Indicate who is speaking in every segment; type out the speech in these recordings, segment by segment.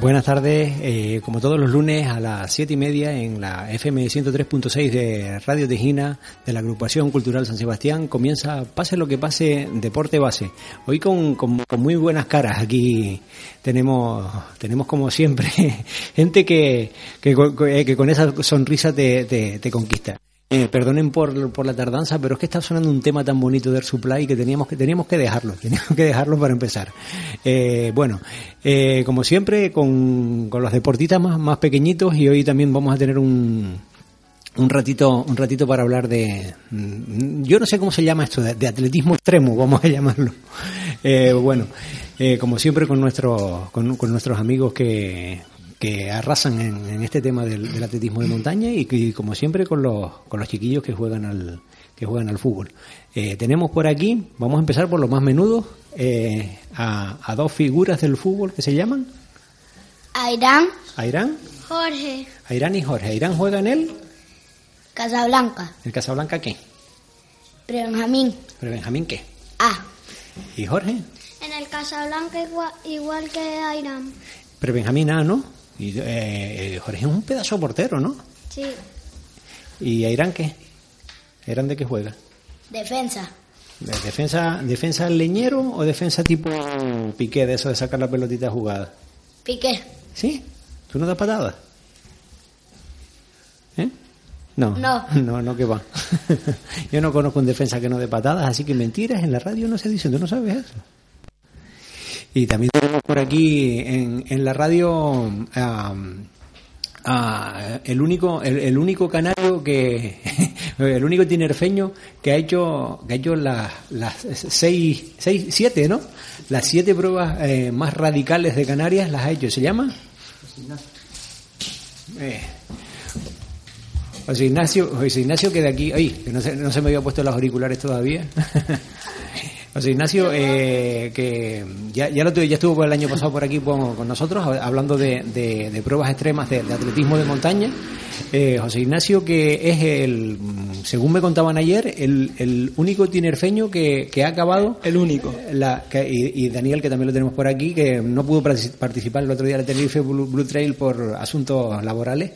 Speaker 1: Buenas tardes, eh, como todos los lunes a las siete y media en la FM 103.6 de Radio Tejina de la Agrupación Cultural San Sebastián comienza Pase lo que pase, Deporte Base. Hoy con, con, muy buenas caras aquí tenemos, tenemos como siempre gente que, que, con esa sonrisa te conquista. Eh, perdonen por, por la tardanza, pero es que está sonando un tema tan bonito de Air Supply que teníamos que, teníamos que dejarlo, teníamos que dejarlo para empezar. Eh, bueno, eh, como siempre, con, con los deportistas más, más pequeñitos y hoy también vamos a tener un, un ratito, un ratito para hablar de, mm, yo no sé cómo se llama esto, de, atletismo extremo, vamos a llamarlo. Eh, bueno, como siempre con nuestros, con, con nuestros amigos que, que arrasan en, en este tema del, del, atletismo de montaña y, y, como siempre con los, con los chiquillos que juegan al, que juegan al fútbol. Eh, tenemos por aquí, vamos a empezar por los más menudos, eh, a, a, dos figuras del fútbol que se llaman.
Speaker 2: Airán.
Speaker 1: Airán.
Speaker 2: Jorge.
Speaker 1: Airán y Jorge. Airán juega en el.
Speaker 2: Casablanca.
Speaker 1: ¿El Casablanca qué?
Speaker 2: Benjamín.
Speaker 1: ¿Pero Benjamín qué?
Speaker 2: A.
Speaker 1: ¿Y Jorge?
Speaker 2: En el Casablanca igual, igual que Airán.
Speaker 1: Pero Benjamín A, ¿no? Y eh, Jorge es un pedazo portero, ¿no?
Speaker 2: Sí.
Speaker 1: ¿Y Airán qué? ¿Airán de qué juega?
Speaker 2: Defensa.
Speaker 1: ¿De defensa, ¿Defensa leñero o defensa tipo piqué de eso de sacar la pelotita jugada?
Speaker 2: Piqué.
Speaker 1: ¿Sí? ¿Tú no das patadas? ¿Eh? No,
Speaker 2: no,
Speaker 1: no, no que va. Yo no conozco un defensa que no dé patadas, así que mentiras en la radio no se dicen, tú no sabes eso. Y también por aquí en, en la radio uh, el único el, el, único canario que el único tinerfeño que ha hecho que ha hecho las las seis, seis siete no las siete pruebas eh, más radicales de Canarias las ha hecho. Se llama eh, José Ignacio José Ignacio que de aquí ay que no se, no se me había puesto los auriculares todavía José Ignacio, eh, que ya, ya, lo tuve, ya estuvo el año pasado por aquí con, con nosotros, hablando de, de, de pruebas extremas de, de, atletismo de montaña. Eh, José Ignacio, que es el, según me contaban ayer, el, el único tinerfeño que, que, ha acabado.
Speaker 3: El único.
Speaker 1: La, que, y, y, Daniel, que también lo tenemos por aquí, que no pudo participar el otro día en el Tenerife Blue, Blue Trail por asuntos laborales.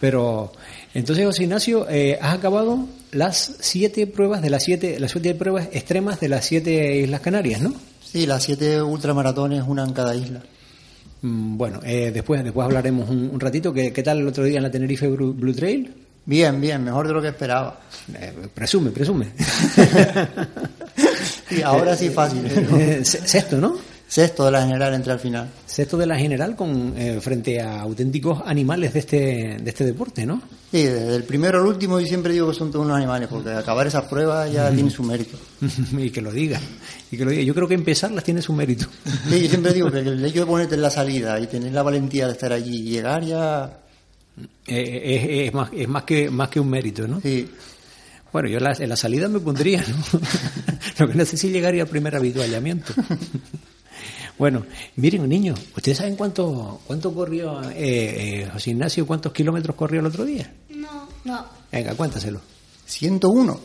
Speaker 1: Pero entonces, José Ignacio, eh, has acabado las siete pruebas de las siete, las siete pruebas extremas de las siete Islas Canarias, ¿no?
Speaker 3: Sí, las siete ultramaratones, una en cada isla.
Speaker 1: Mm, bueno, eh, después, después hablaremos un, un ratito. ¿Qué, ¿Qué, tal el otro día en la Tenerife Blue, Blue Trail?
Speaker 3: Bien, bien, mejor de lo que esperaba.
Speaker 1: Eh, presume, presume.
Speaker 3: sí, ahora sí fácil. ¿no?
Speaker 1: Sexto, ¿no?
Speaker 3: Sexto de la general entre al final.
Speaker 1: Sexto de la general con eh, frente a auténticos animales de este de este deporte, ¿no?
Speaker 3: Sí, desde el primero al último yo siempre digo que son todos unos animales, porque acabar esas pruebas ya mm. tiene su mérito.
Speaker 1: y que lo diga, y que lo diga. Yo creo que empezarlas tiene su mérito.
Speaker 3: sí, yo siempre digo que el hecho de ponerte en la salida y tener la valentía de estar allí y llegar ya...
Speaker 1: Eh, es, es, más, es más, que, más que un mérito, ¿no?
Speaker 3: Sí.
Speaker 1: Bueno, yo la, en la salida me pondría, ¿no? lo que no sé si llegaría al primer habituallamiento. Bueno, miren, niños, ¿ustedes saben cuánto cuánto corrió eh, eh, José Ignacio? ¿Cuántos kilómetros corrió el otro día?
Speaker 2: No, no.
Speaker 1: Venga, cuéntaselo.
Speaker 3: 101.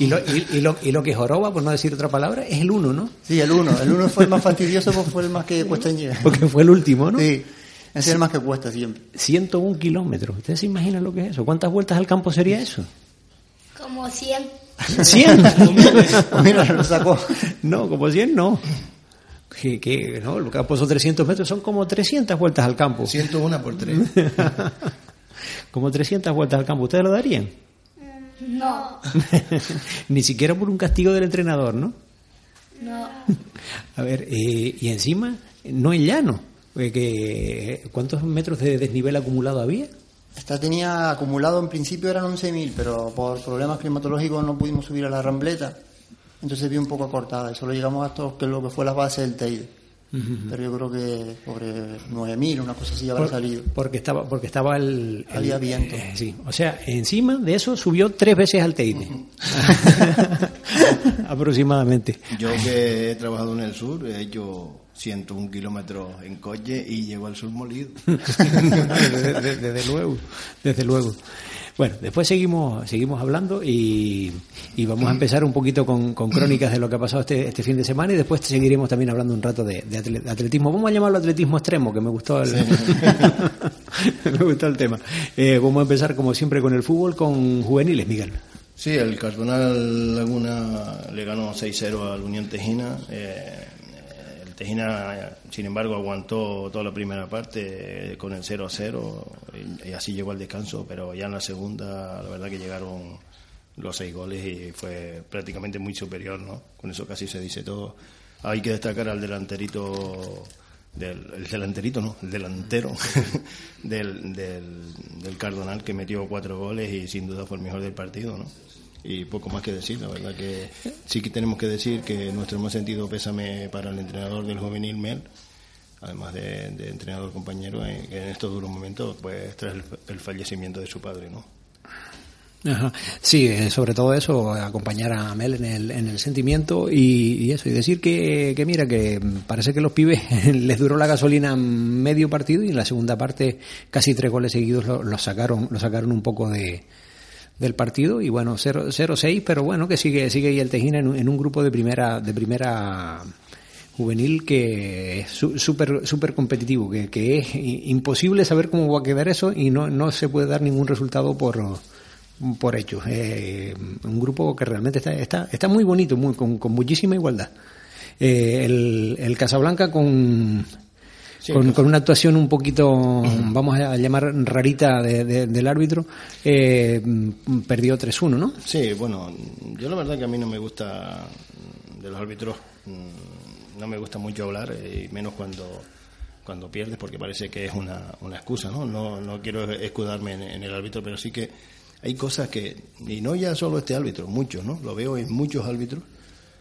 Speaker 1: Y lo, y, y, lo, y lo que joroba, por no decir otra palabra, es el 1, ¿no?
Speaker 3: Sí, el 1. El 1 fue el más fastidioso porque fue el más que cuesta en llegar.
Speaker 1: Porque fue el último, ¿no?
Speaker 3: Sí. Ese es el más que cuesta siempre.
Speaker 1: 101 kilómetros. ¿Ustedes se imaginan lo que es eso? ¿Cuántas vueltas al campo sería eso?
Speaker 2: Como 100.
Speaker 1: ¿100?
Speaker 3: Mira, lo sacó.
Speaker 1: No, como 100 no que, que no, el campo son 300 metros, son como 300 vueltas al campo.
Speaker 3: 101 por 3.
Speaker 1: como 300 vueltas al campo. ¿Ustedes lo darían?
Speaker 2: No.
Speaker 1: Ni siquiera por un castigo del entrenador, ¿no?
Speaker 2: No.
Speaker 1: A ver, eh, y encima, no es llano. Eh, que, ¿Cuántos metros de desnivel acumulado había?
Speaker 3: Esta tenía acumulado en principio eran 11.000, pero por problemas climatológicos no pudimos subir a la rambleta. Entonces vi un poco acortada y solo llegamos hasta que lo que fue la base del Teide. Pero yo creo que sobre 9.000, una cosa así habrá salido.
Speaker 1: Porque estaba, porque estaba el. el-
Speaker 3: Había viento.
Speaker 1: eh, sí, o sea, encima de eso subió tres veces al Teide. Aproximadamente.
Speaker 4: Yo que he trabajado en el sur, he hecho 101 kilómetros en coche y llego al sur molido.
Speaker 1: desde, desde- desde luego, desde luego. Bueno, después seguimos, seguimos hablando y, y vamos a empezar un poquito con, con crónicas de lo que ha pasado este, este fin de semana y después seguiremos también hablando un rato de, de atle- de atletismo. Vamos a llamarlo atletismo extremo, que me gustó el, me gustó el tema. Eh, vamos a empezar como siempre con el fútbol, con juveniles, Miguel.
Speaker 4: Sí, el Cardonal Laguna le ganó 6-0 al Unión Tejina. Eh, Tejina, sin embargo, aguantó toda la primera parte con el 0-0 y, y así llegó al descanso, pero ya en la segunda, la verdad que llegaron los seis goles y fue prácticamente muy superior, ¿no? Con eso casi se dice todo. Hay que destacar al delanterito del el delanterito no el delantero del, del, del Cardonal que metió cuatro goles y sin duda fue el mejor del partido no y poco más que decir la verdad que sí que tenemos que decir que nuestro más sentido pésame para el entrenador del juvenil Mel además de, de entrenador compañero en, en estos duros momentos pues tras el, el fallecimiento de su padre no
Speaker 1: Ajá. Sí, eh, sobre todo eso, acompañar a Mel en el, en el sentimiento y, y eso, y decir que, que mira, que parece que los pibes les duró la gasolina medio partido y en la segunda parte casi tres goles seguidos los lo sacaron, lo sacaron un poco de del partido y bueno 0-6 pero bueno que sigue sigue el Tejina en un, en un grupo de primera de primera juvenil que es súper súper competitivo que, que es imposible saber cómo va a quedar eso y no no se puede dar ningún resultado por por hechos. Eh, un grupo que realmente está, está, está muy bonito, muy, con, con muchísima igualdad. Eh, el, el Casablanca con,
Speaker 4: Sí,
Speaker 1: con, con una actuación un poquito, vamos a llamar rarita de- de- del árbitro, eh, perdió 3-1, ¿no?
Speaker 4: Sí, bueno, yo la verdad que a mí no me gusta mm, de los árbitros, mm, no me gusta mucho hablar, eh, y menos cuando cuando pierdes, porque parece que es una, una excusa, ¿no? ¿no? No quiero escudarme en, en el árbitro, pero sí que hay cosas que, y no ya solo este árbitro, muchos, ¿no? Lo veo en muchos árbitros,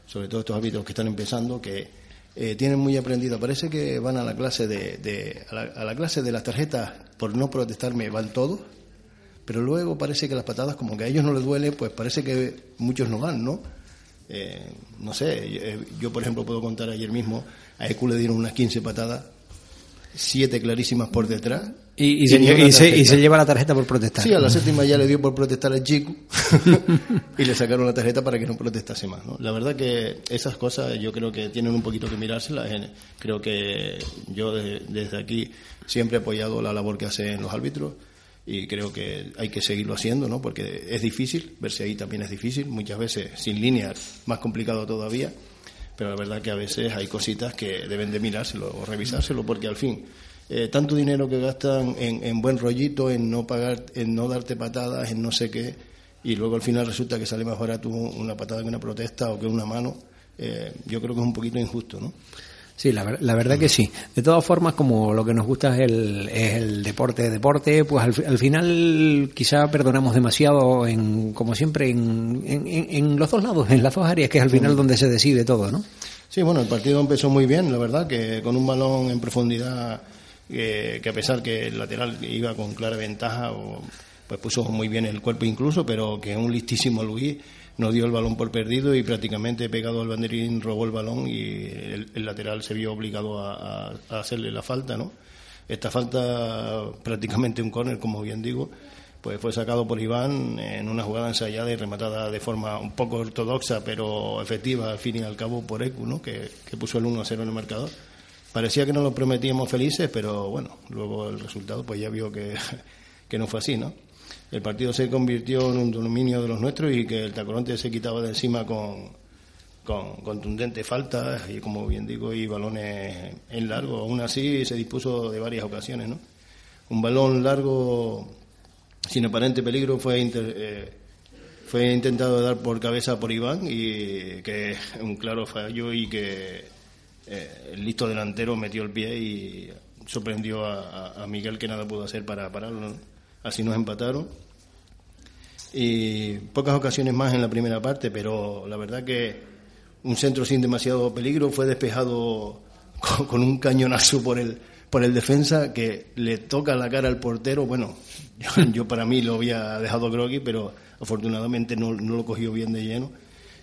Speaker 4: sobre todo estos árbitros que están empezando, que eh, tienen muy aprendido. Parece que van a la clase de, de- a, la, a la clase de las tarjetas por no protestarme van todos, pero luego parece que las patadas como que a ellos no les duele, pues parece que muchos no van, ¿no? Eh, no sé, yo, eh, yo, por ejemplo puedo contar ayer mismo, a Ecu le dieron unas 15 patadas, siete clarísimas por detrás.
Speaker 1: Y, y se,
Speaker 4: ni una
Speaker 1: y se- y
Speaker 4: tarjeta.
Speaker 1: se lleva la tarjeta por protestar.
Speaker 4: Sí, a la séptima ya le dio por protestar al chico y le sacaron la tarjeta para que no protestase más. ¿no? La verdad que esas cosas yo creo que tienen un poquito que mirárselas. Creo que yo de- desde aquí siempre he apoyado la labor que hacen los árbitros y creo que hay que seguirlo haciendo, ¿no? porque es difícil, verse ahí también es difícil, muchas veces sin líneas más complicado todavía, pero la verdad que a veces hay cositas que deben de mirárselo o revisárselo porque al fin eh, tanto dinero que gastan en, en buen rollito, en no pagar, en no darte patadas, en no sé qué, y luego al final resulta que sale más barato una patada que una protesta o que una mano, eh, yo creo que es un poquito injusto, ¿no?
Speaker 1: Sí, la, ver- la verdad que sí. De todas formas, como lo que nos gusta es el, es el deporte, deporte, pues al, fi- al final quizá perdonamos demasiado, en, como siempre, en, en, en- en los dos lados, en las dos áreas, que es al final donde se decide todo, ¿no?
Speaker 4: Sí, bueno, el partido empezó muy bien, la verdad, que con un balón en profundidad, eh, que a pesar que el lateral iba con clara ventaja, o, pues puso muy bien el cuerpo incluso, pero que un listísimo Luis no dio el balón por perdido y prácticamente pegado al banderín robó el balón y el, lateral se vio obligado a, hacerle la falta, ¿no? Esta falta, prácticamente un córner, como bien digo, pues fue sacado por Iván en una jugada ensayada y rematada de forma un poco ortodoxa, pero efectiva al fin y al cabo por Ecu, ¿no? que, puso el 1-0 en el marcador. Parecía que no lo prometíamos felices, pero bueno, luego el resultado pues ya vio que no fue así, ¿no? El partido se convirtió en un dominio de los nuestros y que el Tacoronte se quitaba de encima con, con contundentes faltas y, como bien digo, y balones en largo. Aún así se dispuso de varias ocasiones, ¿no? Un balón largo sin aparente peligro fue inter- eh, fue intentado dar por cabeza por Iván y que un claro fallo y que eh, el listo delantero metió el pie y sorprendió a, a- Miguel que nada pudo hacer para pararlo. Así nos empataron. Y pocas ocasiones más en la primera parte, pero la verdad que un centro sin demasiado peligro fue despejado con, un cañonazo por el, por el defensa que le toca la cara al portero. Bueno, yo, para mí lo había dejado groggy, pero afortunadamente no, no lo cogió bien de lleno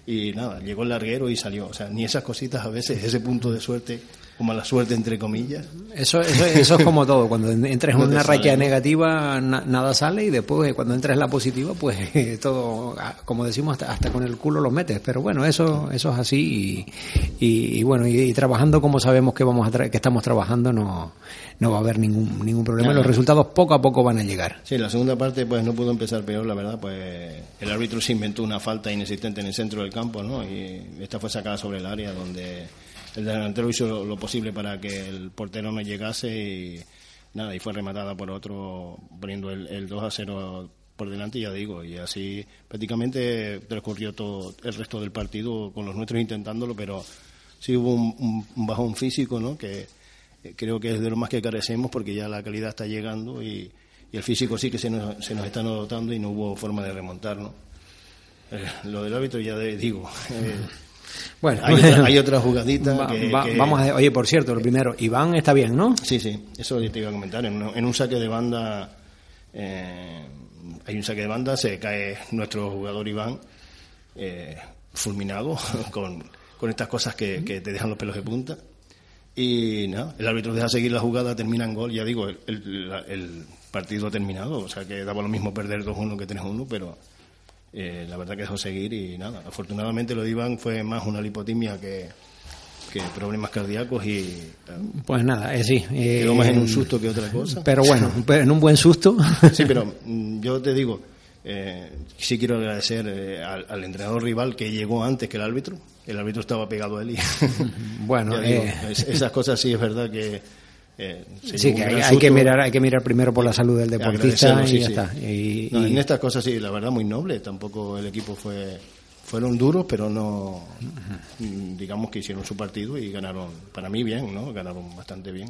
Speaker 4: y nada, llegó el larguero y salió. O sea, ni esas cositas a veces, ese punto de suerte o mala suerte entre comillas.
Speaker 1: Eso, eso, eso es como todo, cuando entras en una racha negativa nada sale y después cuando entras en la positiva pues todo, ah, como decimos, hasta, hasta con el culo lo metes, pero bueno, eso, eso es así y, y, bueno, y, trabajando como sabemos que vamos a que estamos trabajando no, no va a haber ningún, ningún problema, los resultados poco a poco van a llegar.
Speaker 4: Sí, la segunda parte pues no pudo empezar peor, la verdad, pues el árbitro se inventó una falta inexistente en el centro del campo, ¿no? Y esta fue sacada sobre el área donde el delantero hizo lo, posible para que el portero no llegase y nada, y fue rematada por otro poniendo el, 2 a 0 por delante, ya digo, y así prácticamente transcurrió todo el resto del partido con los nuestros intentándolo, pero sí hubo un, bajón físico, ¿no? Que eh, creo que es de lo más que carecemos porque ya la calidad está llegando y, el físico sí que se nos, se nos está notando y no hubo forma de remontar, ¿no? Eh, lo del árbitro ya digo. Eh, bueno, hay otra, jugadita
Speaker 1: Vamos a, oye, por cierto, lo primero, Iván está bien, ¿no?
Speaker 4: Sí, sí, eso te iba a comentar. En, un saque de banda, eh, hay un saque de banda, se cae nuestro jugador Iván eh, fulminado con, estas cosas que, te dejan los pelos de punta. Y nada, el árbitro deja seguir la jugada, termina en gol. Ya digo, el, el partido ha terminado, o sea que daba lo mismo perder 2-1 que 3-1, pero eh, la verdad que dejó seguir y nada. Afortunadamente lo de Iván fue más una lipotimia que, problemas cardíacos y... Eh,
Speaker 1: pues nada, eh, sí.
Speaker 4: Eh, quedó más en un susto que otra cosa.
Speaker 1: Pero bueno, en un buen susto.
Speaker 4: Sí, pero mm, yo te digo, sí quiero agradecer al, entrenador rival que llegó antes que el árbitro. El árbitro estaba pegado a él y...
Speaker 1: Bueno,
Speaker 4: esas cosas sí es verdad que
Speaker 1: eh, sí, que hay, que mirar, hay que mirar primero por la salud del deportista y ya está.
Speaker 4: En estas cosas sí, la verdad muy noble. Tampoco el equipo fue fueron duros, pero no, digamos que hicieron su partido y ganaron, para mí bien, ¿no? Ganaron bastante bien.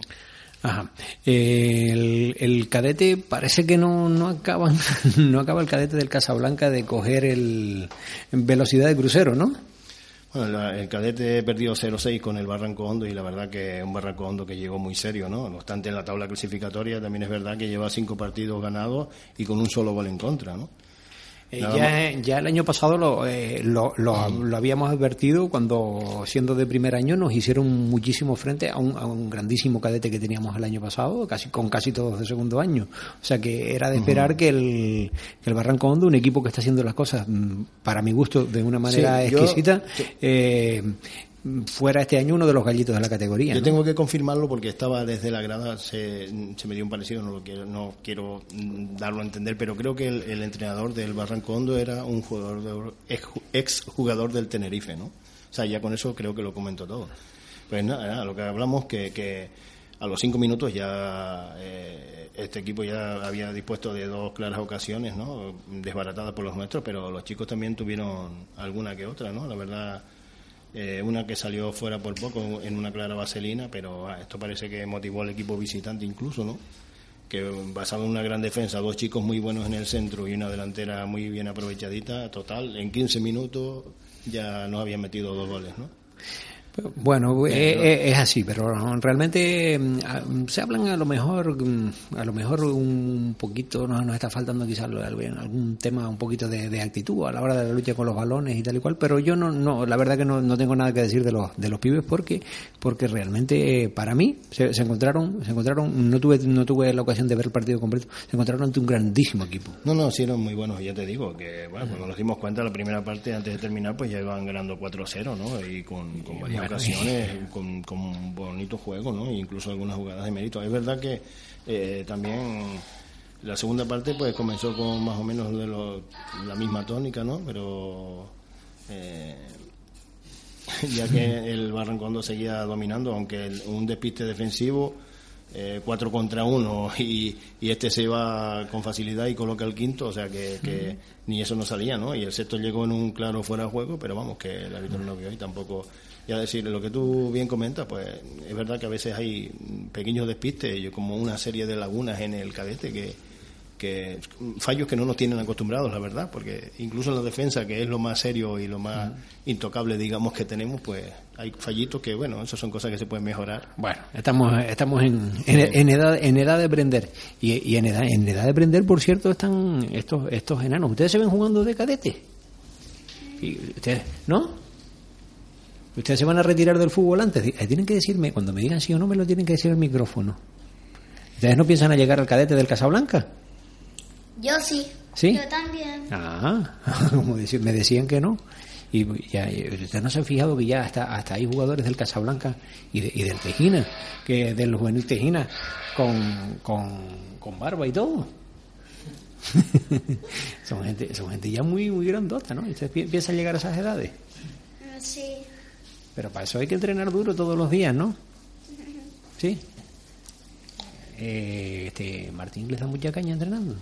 Speaker 1: Ajá. el, el, cadete parece que no, no acaban, no acaba el cadete del Casablanca de coger el velocidad de crucero, ¿no?
Speaker 4: Bueno, el cadete perdió 0-6 con el Barranco Hondo y la verdad que un Barranco Hondo que llegó muy serio, ¿no? No obstante, en la tabla clasificatoria también es verdad que lleva cinco partidos ganados y con un solo gol en contra, ¿no?
Speaker 1: Eh, ya, el año pasado eh, lo, lo, lo, habíamos advertido cuando, siendo de primer año, nos hicieron muchísimo frente a un, a un, grandísimo cadete que teníamos el año pasado, casi con casi todos de segundo año. O sea que era de esperar que, el, el Barranco Hondo, un equipo que está haciendo las cosas, mm, para mi gusto, de una manera exquisita, eh, fuera este año uno de los gallitos de la categoría.
Speaker 4: Yo tengo que confirmarlo porque estaba desde la grada, se, me dio un parecido, no lo quiero, no quiero darlo a entender, pero creo que el, entrenador del Barranco Hondo era un jugador ex, jugador del Tenerife, ¿no? O sea, ya con eso creo que lo comento todo. Pues nada, lo que hablamos que, que a los cinco minutos ya eh, este equipo ya había dispuesto de dos claras ocasiones, ¿no? Desbaratadas por los nuestros, pero los chicos también tuvieron alguna que otra, ¿no? La verdad eh, una que salió fuera por poco en una clara vaselina, pero ah, esto parece que motivó al equipo visitante incluso, ¿no? Que basado en una gran defensa, dos chicos muy buenos en el centro y una delantera muy bien aprovechadita, total, en 15 minutos ya nos habían metido dos goles, ¿no?
Speaker 1: Bueno, eh, eh, es, así, pero realmente mm, se hablan a lo mejor, mm, a lo mejor un poquito, nos, nos está faltando quizás algún tema un poquito de, actitud a la hora de la lucha con los balones y tal y cual, pero yo no, no la verdad que no, no tengo nada que decir de los, de los pibes porque, porque realmente para mí se, encontraron, se encontraron, no tuve, no tuve la ocasión de ver el partido completo, se encontraron ante un grandísimo equipo.
Speaker 4: No, no, sí eran muy buenos, ya te digo, que bueno, cuando nos dimos cuenta la primera parte antes de terminar, pues ya iban ganando 4-0, ¿no? Y con, con ocasiones con, con un bonito juego, ¿no? incluso algunas jugadas de mérito. Es verdad que eh, también la segunda parte pues comenzó con más o menos de la misma tónica, ¿no? Pero eh, ya que el Barrancondo seguía dominando, aunque un despiste defensivo, eh, cuatro contra uno y, este se va con facilidad y coloca el quinto, o sea que, ni eso no salía, ¿no? Y el sexto llegó en un claro fuera de juego, pero vamos, que el árbitro no vio y tampoco y a decir, lo que tú bien comentas, pues es verdad que a veces hay pequeños despistes, como una serie de lagunas en el cadete que, que fallos que no nos tienen acostumbrados, la verdad, porque incluso en la defensa, que es lo más serio y lo más intocable, digamos, que tenemos, pues hay fallitos que, bueno, eso son cosas que se pueden mejorar.
Speaker 1: Bueno, estamos estamos en, en, edad en edad de aprender y, y, en edad en edad de aprender, por cierto, están estos estos enanos. Ustedes se ven jugando de cadete, y ustedes, ¿no? Ustedes se van a retirar del fútbol antes. Tienen que decirme, cuando me digan sí o no, me lo tienen que decir al micrófono. ¿Ustedes no piensan a llegar al cadete del Casablanca?
Speaker 2: Yo sí.
Speaker 1: ¿Sí?
Speaker 2: Yo también.
Speaker 1: Ah, como me decían que no. Y ya, ustedes no se han fijado que ya hasta, hasta hay jugadores del Casablanca y, de, y del Tejina, que del juvenil Tejina, con, con, con barba y todo. son gente son gente ya muy muy grandota, ¿no? Ustedes piensan llegar a esas edades.
Speaker 2: Sí.
Speaker 1: Pero para eso hay que entrenar duro todos los días, ¿no? Sí. Eh, este Martín les da mucha caña entrenando.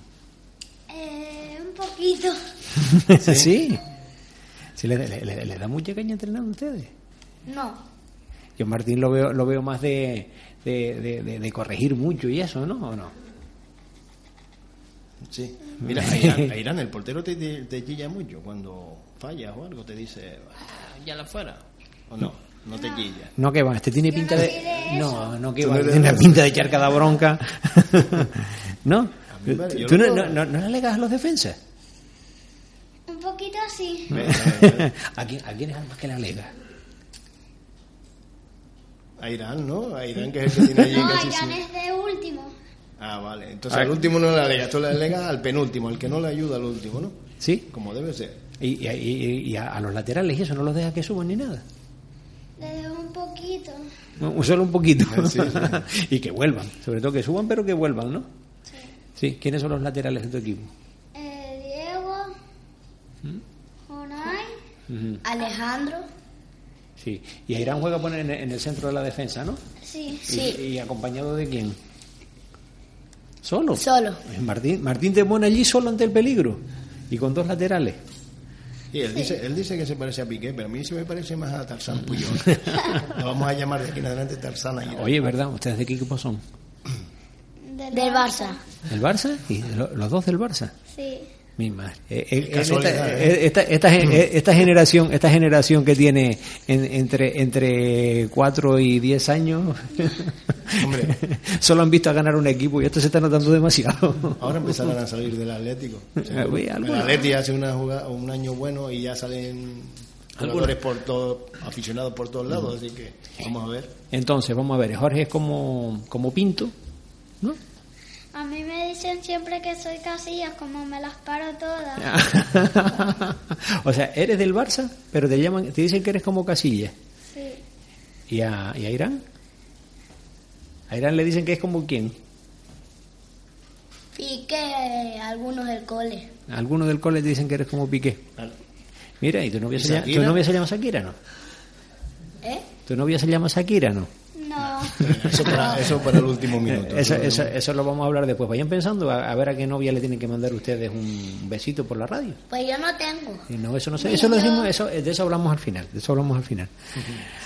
Speaker 2: Eh, un poquito.
Speaker 1: ¿Sí? ¿Sí? le, le, le, da mucha caña entrenando a ustedes?
Speaker 2: No.
Speaker 1: Yo Martín lo veo lo veo más de, de, de, de corregir mucho y eso, ¿no? ¿O no?
Speaker 4: Sí. Mira, a Irán, a Irán, el portero te, te, te chilla mucho cuando fallas o algo, te dice, ah, ya la fuera. ¿O no? No te quilla.
Speaker 1: No, que va, este tiene pinta
Speaker 2: no
Speaker 1: de... no, no, que va,
Speaker 4: no
Speaker 1: tiene pinta de echar cada bronca. ¿No? ¿Tú no, no, no, no le alegas a los defensas?
Speaker 2: Un poquito así.
Speaker 1: ¿A quién, ¿A quién es al más que le alega?
Speaker 4: A Irán, ¿no? A Irán, que es el que tiene allí
Speaker 2: No,
Speaker 4: casi
Speaker 2: Irán
Speaker 4: sí.
Speaker 2: es de último.
Speaker 4: Ah, vale. Entonces al último no le alegas, tú le alegas al penúltimo, al que no le ayuda al último, ¿no?
Speaker 1: ¿Sí?
Speaker 4: Como debe ser.
Speaker 1: Y, y, y- y a, a los laterales y eso no los deja que suban ni nada.
Speaker 2: Le dejo un poquito.
Speaker 1: No, Solo un poquito.
Speaker 4: Sí, sí.
Speaker 1: y que vuelvan. Sobre todo que suban, pero que vuelvan, ¿no?
Speaker 2: Sí.
Speaker 1: Sí. ¿Quiénes son los laterales de tu equipo?
Speaker 2: Eh, Diego. Jonay.
Speaker 1: Ujú.
Speaker 2: Alejandro.
Speaker 1: Sí. Y Irán juega pone en, en el centro de la defensa, ¿no?
Speaker 2: Sí.
Speaker 1: Y, y acompañado de quién? Solo.
Speaker 2: Solo.
Speaker 1: Eh, Martín, Martín te pone allí solo ante el peligro. Y con dos laterales.
Speaker 4: Y él dice, él dice que se parece a Piqué, pero a mí sí me parece más a Tarzán Puyol. Lo vamos a llamar de aquí en adelante Tarzán Aguirre.
Speaker 1: Oye, ¿verdad? ¿Ustedes de qué equipo son?
Speaker 2: Del, Barça.
Speaker 1: ¿El Barça? ¿Y lo- los dos del Barça?
Speaker 2: Sí.
Speaker 1: Mi madre. Eh, eh, esta,
Speaker 4: Casualidad,
Speaker 1: eh, esta, esta, eh, esta generación, esta generación que tiene en- entre entre 4 y 10 años,
Speaker 4: Hombre.
Speaker 1: solo han visto a ganar un equipo y esto se está notando demasiado.
Speaker 4: Ahora empezarán a salir del Atlético.
Speaker 1: Ah, uy,
Speaker 4: el. Atleti hace una jugada, un año bueno y ya salen jugadores por todo, aficionados por todos lados, así que vamos a ver.
Speaker 1: Entonces, vamos a ver, Jorge es como, como Pinto, ¿no?
Speaker 2: A mí me dicen siempre que soy casillas, como me las paro todas.
Speaker 1: o sea, eres del Barça, pero te llaman, te dicen que eres como Casillas.
Speaker 2: Sí.
Speaker 1: ¿Y a, y a Irán? A Irán le dicen que es como quién.
Speaker 2: Que algunos del cole.
Speaker 1: Algunos del cole te dicen que eres como Piqué. Mira, ¿y tu novia,
Speaker 4: ¿Y
Speaker 1: se llama, tu novia se llama Shakira, no?
Speaker 2: ¿Eh?
Speaker 1: ¿Tu novia se llama Shakira, no?
Speaker 2: No.
Speaker 4: Eso para, eso para el último minuto.
Speaker 1: Eso, eso, eso lo vamos a hablar después. Vayan pensando a, a ver a qué novia le tienen que mandar ustedes un besito por la radio.
Speaker 2: Pues yo no tengo.
Speaker 1: Y no, eso no sé, eso lo decimos, eso, de eso hablamos al final, de eso hablamos al final.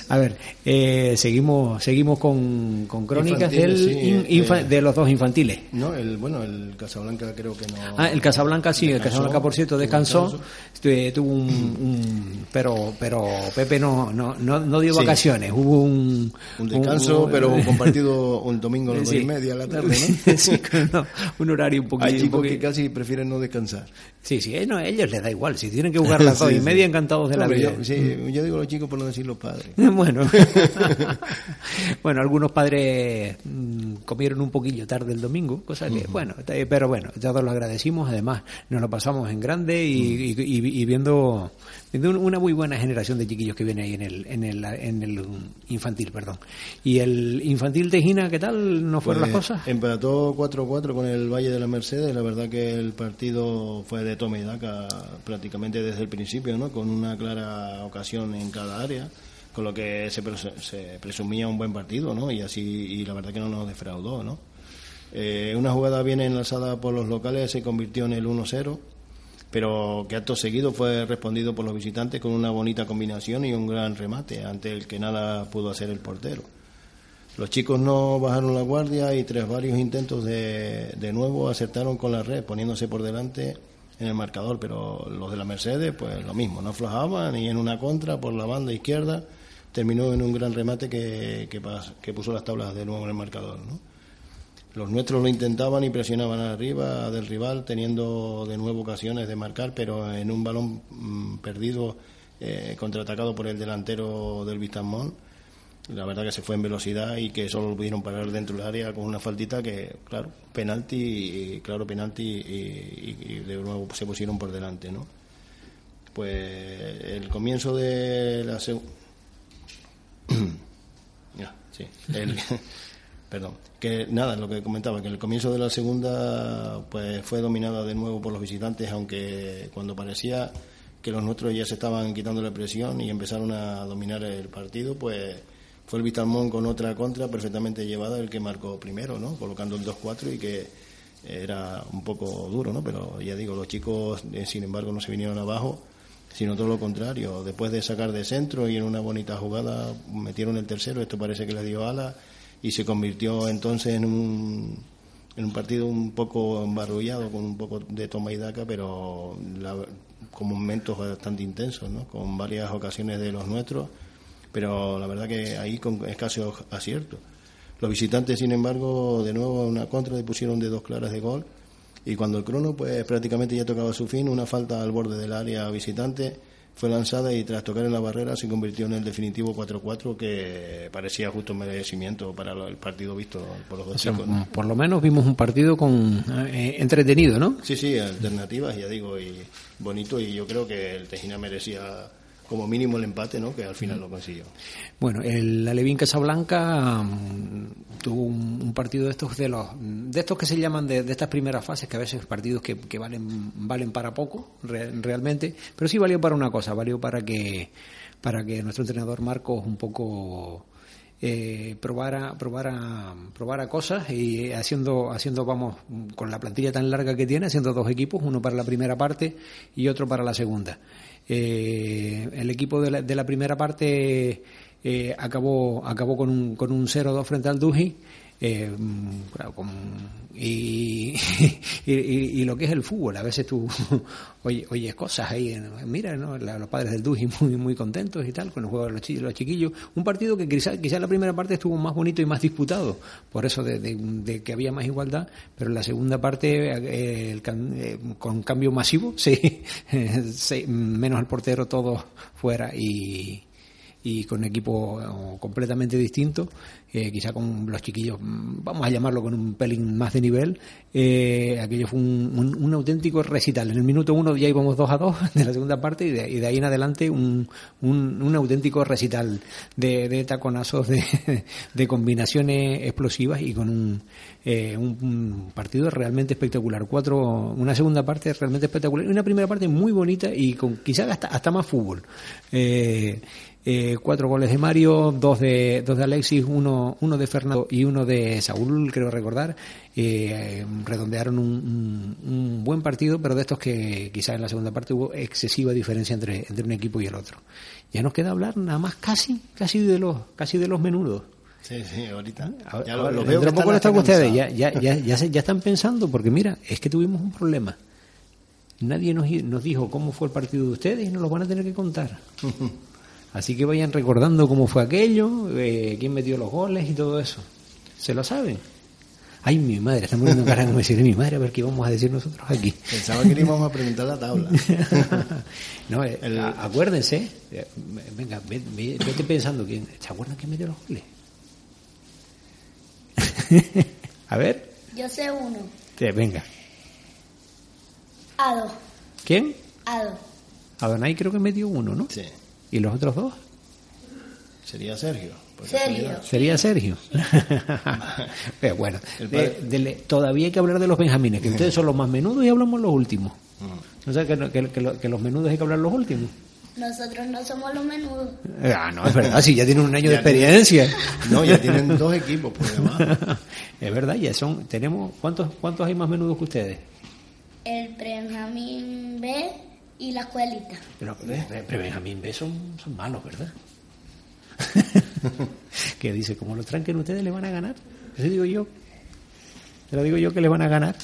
Speaker 1: A ver, eh, seguimos, seguimos con, con crónicas del
Speaker 4: Infantiles, sí,
Speaker 1: in- infa-
Speaker 4: eh.
Speaker 1: de los dos infantiles.
Speaker 4: No, el, bueno, el Casablanca creo que no.
Speaker 1: Ah, el Casablanca sí, el Casablanca por cierto descansó, este, tuvo un, un- pero pero Pepe no no no, no dio
Speaker 4: Sí.
Speaker 1: vacaciones, hubo un
Speaker 4: Un descanso,
Speaker 1: un-
Speaker 4: pero compartido un domingo a las
Speaker 1: Sí.
Speaker 4: dos y media a la tarde, ¿no?
Speaker 1: Sí, no, un horario un poquito.
Speaker 4: Hay chicos
Speaker 1: poquito-
Speaker 4: que casi prefieren no descansar.
Speaker 1: Sí, sí, no, a ellos les da igual, si tienen que jugar las dos y media encantados de la vida.
Speaker 4: yo, sí, yo digo los chicos por no decir los padres.
Speaker 1: Bueno, bueno, algunos padres mm, comieron un poquillo tarde el domingo, cosa que, bueno, eh, pero bueno, todos lo agradecimos, además nos lo pasamos en grande y, y- y- y viendo, una muy buena generación de chiquillos que viene ahí en el, en el, en el infantil, perdón. Y el infantil Tejina, ¿qué tal? ¿No fueron
Speaker 4: Pues,
Speaker 1: las cosas?
Speaker 4: Empató 4-4 con el Valle de la Mercedes. La verdad que el partido fue de toma y daca prácticamente desde el principio, ¿no? Con una clara ocasión en cada área, con lo que se, se presumía un buen partido, ¿no? Y así, y la verdad que no nos defraudó, ¿no? Eh, una jugada bien enlazada por los locales se convirtió en el 1-0, pero que acto seguido fue respondido por los visitantes con una bonita combinación y un gran remate, ante el que nada pudo hacer el portero. Los chicos no bajaron la guardia y tras varios intentos de, de nuevo acertaron con la red, poniéndose por delante en el marcador, pero los de la Mercedes, pues lo mismo, no aflojaban y en una contra por la banda izquierda terminó en un gran remate que, que, que puso las tablas de nuevo en el marcador. ¿no? Los nuestros lo intentaban y presionaban arriba del rival, teniendo de nuevo ocasiones de marcar, pero en un balón mm, perdido, eh, contraatacado por el delantero del Vistamón la verdad que se fue en velocidad y que solo lo pudieron parar dentro del área con una faltita que, claro, penalti, claro, penalti y, de nuevo se pusieron por delante, ¿no? Pues el comienzo de la segunda... sí, perdón, que nada, lo que comentaba, que el comienzo de la segunda pues fue dominada de nuevo por los visitantes, aunque cuando parecía que los nuestros ya se estaban quitando la presión y empezaron a dominar el partido, pues fue el Vitalmón con otra contra perfectamente llevada el que marcó primero, ¿no? Colocando el 2-4 y que era un poco duro, ¿no? Pero ya digo, los chicos, eh, sin embargo, no se vinieron abajo, sino todo lo contrario. Después de sacar de centro y en una bonita jugada metieron el tercero, esto parece que le dio ala y se convirtió entonces en un, en un partido un poco embarrullado, con un poco de toma y daca, pero con momentos bastante intensos, ¿no? Con varias ocasiones de los nuestros pero la verdad que ahí con escaso acierto. Los visitantes, sin embargo, de nuevo una contra le pusieron de dos claras de gol y cuando el crono pues prácticamente ya tocaba su fin, una falta al borde del área visitante fue lanzada y tras tocar en la barrera se convirtió en el definitivo 4-4 que parecía justo merecimiento para el partido visto por los dos chicos.
Speaker 1: Por lo menos vimos un partido con eh, entretenido, ¿no?
Speaker 4: Sí, sí, alternativas, ya digo, y bonito y yo creo que el Tejina merecía como mínimo el empate, ¿no? Que al final lo consiguió.
Speaker 1: Bueno, el Alevín Casablanca mm, tuvo un, partido de estos de los de estos que se llaman de, estas primeras fases, que a veces partidos que, valen valen para poco realmente, pero sí valió para una cosa, valió para que para que nuestro entrenador Marcos un poco eh, probara, probara, probara cosas y haciendo, haciendo, vamos, con la plantilla tan larga que tiene, haciendo dos equipos, uno para la primera parte y otro para la segunda. Eh, el equipo de la, de la primera parte eh, acabó, acabó con un, con un 0-2 frente al Duji. Eh, y, y, lo que es el fútbol, a veces tú oyes, oyes cosas ahí, mira, ¿no? los padres del Duji muy, muy contentos y tal, con el juego de los, chiquillos, los chiquillos. Un partido que quizás quizá la primera parte estuvo más bonito y más disputado, por eso de, que había más igualdad, pero la segunda parte, eh, el, eh, con cambio masivo, sí, menos el portero, todo fuera y y con equipo eh, completamente distinto, eh, quizá con los chiquillos, mm, vamos a llamarlo con un pelín más de nivel. Eh, aquello fue un, un, auténtico recital. En el minuto uno ya íbamos dos a dos de la segunda parte y de, y de ahí en adelante un, un auténtico recital de, de taconazos, de, combinaciones explosivas y con un, un, partido realmente espectacular. Cuatro, una segunda parte realmente espectacular y una primera parte muy bonita y con quizás hasta, hasta más fútbol. Eh, eh, cuatro goles de Mario, dos de, dos de Alexis, uno, uno de Fernando y uno de Saúl, creo recordar. Eh, redondearon un, un, buen partido, pero de estos que quizás en la segunda parte hubo excesiva diferencia entre, entre un equipo y el otro. Ya nos queda hablar nada más casi, casi de los, casi de los menudos.
Speaker 4: Sí, sí, ahorita.
Speaker 1: Ya lo, veo. poco están ustedes, ya, ya, ya, ya, ya están pensando, porque mira, es que tuvimos un problema. Nadie nos, nos dijo cómo fue el partido de ustedes y nos lo van a tener que contar. Así que vayan recordando cómo fue aquello, eh, quién metió los goles y todo eso. ¿Se lo saben? Ay, mi madre, está muriendo cara como decir mi madre, a ver qué vamos a decir nosotros aquí.
Speaker 4: Pensaba que íbamos a preguntar la tabla.
Speaker 1: no, eh, acuérdense, eh, venga, vete, pensando, ¿quién, ¿se acuerdan quién metió los goles? a ver.
Speaker 2: Yo sé uno.
Speaker 1: venga.
Speaker 2: Ado.
Speaker 1: ¿Quién?
Speaker 2: Ado.
Speaker 1: Adonai creo que metió uno, ¿no?
Speaker 4: Sí.
Speaker 1: ¿Y los otros dos?
Speaker 4: Sería Sergio.
Speaker 2: Sergio.
Speaker 1: Sería Sergio. Pero bueno, todavía hay que hablar de los benjamines, que ustedes son los más menudos y hablamos los últimos. O sea, que, que, los menudos hay que hablar los últimos.
Speaker 2: Nosotros no somos los menudos.
Speaker 1: Ah, no, es verdad, si ya tienen un año de experiencia.
Speaker 4: no, ya tienen dos equipos por debajo.
Speaker 1: es verdad, ya son, tenemos, ¿cuántos, cuántos hay más menudos que ustedes?
Speaker 2: El Benjamín B y la escuelita.
Speaker 1: Pero, pero Benjamín B son, son malos, ¿verdad? que dice, como lo tranquen ustedes, le van a ganar. Eso digo yo. Te lo digo yo que le van a ganar.